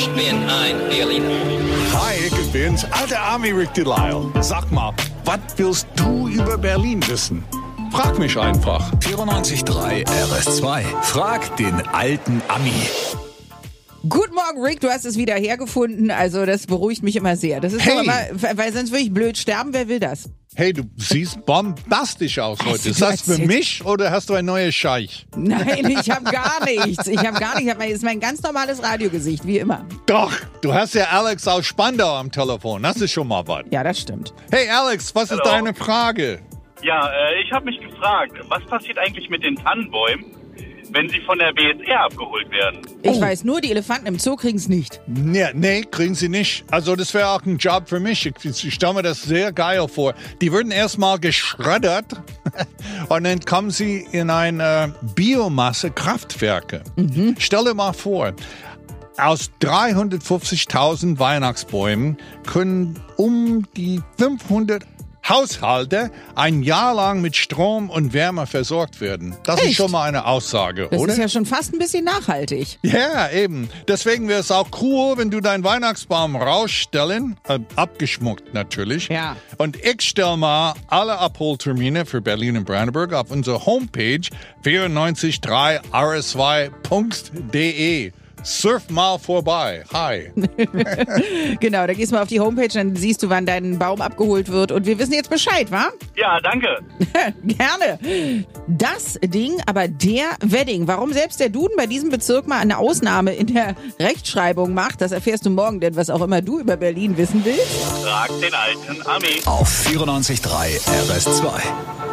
Ich bin ein Berliner. Hi, ich bin's, alter Army Rick Delisle. Sag mal, was willst du über Berlin wissen? Frag mich einfach. 94.3 RS2. Frag den alten Ami. Guten Morgen, Rick, du hast es wieder hergefunden. Also das beruhigt mich immer sehr. Das ist Hey. doch immer, weil sonst würde ich blöd sterben. Wer will das? Hey, du siehst bombastisch aus heute. Also, Ist das für mich oder hast du ein neues Scheich? Nein, ich habe gar nichts. Ich habe gar nichts. Das ist mein ganz normales Radiogesicht, wie immer. Doch, du hast ja Alex aus Spandau am Telefon. Das ist schon mal was. Ja, das stimmt. Hey Alex, was ist Hallo. deine Frage? Ja, äh, ich habe mich gefragt, was passiert eigentlich mit den Tannenbäumen, wenn sie von der BSR abgeholt werden? Ich Oh. weiß nur, die Elefanten im Zoo kriegen's nicht. Nee, nee, kriegen sie nicht. Also das wäre auch ein Job für mich. Ich, ich stelle mir das sehr geil vor. Die würden erstmal geschreddert und dann kommen sie in ein äh, Biomasse-Kraftwerke. Stell dir mal vor, aus 350.000 Weihnachtsbäumen können um die 500 Haushalte ein Jahr lang mit Strom und Wärme versorgt werden. Das ist Echt? schon mal eine Aussage, Das oder? ist ja schon fast ein bisschen nachhaltig. Ja, eben. Deswegen wäre es auch cool, wenn du deinen Weihnachtsbaum rausstellen, äh, abgeschmuckt natürlich. Ja. Und ich stelle mal alle Abholtermine für Berlin und Brandenburg auf unsere Homepage 943rs2.de. Surf mal vorbei. Hi. Genau, da gehst du mal auf die Homepage, dann siehst du, wann dein Baum abgeholt wird. Und wir wissen jetzt Bescheid, wa? Ja, danke. Gerne. Das Ding, aber der Wedding. Warum selbst der Duden bei diesem Bezirk mal eine Ausnahme in der Rechtschreibung macht, das erfährst du morgen, denn was auch immer du über Berlin wissen willst. Frag den alten Ami. Auf 94.3 RS2.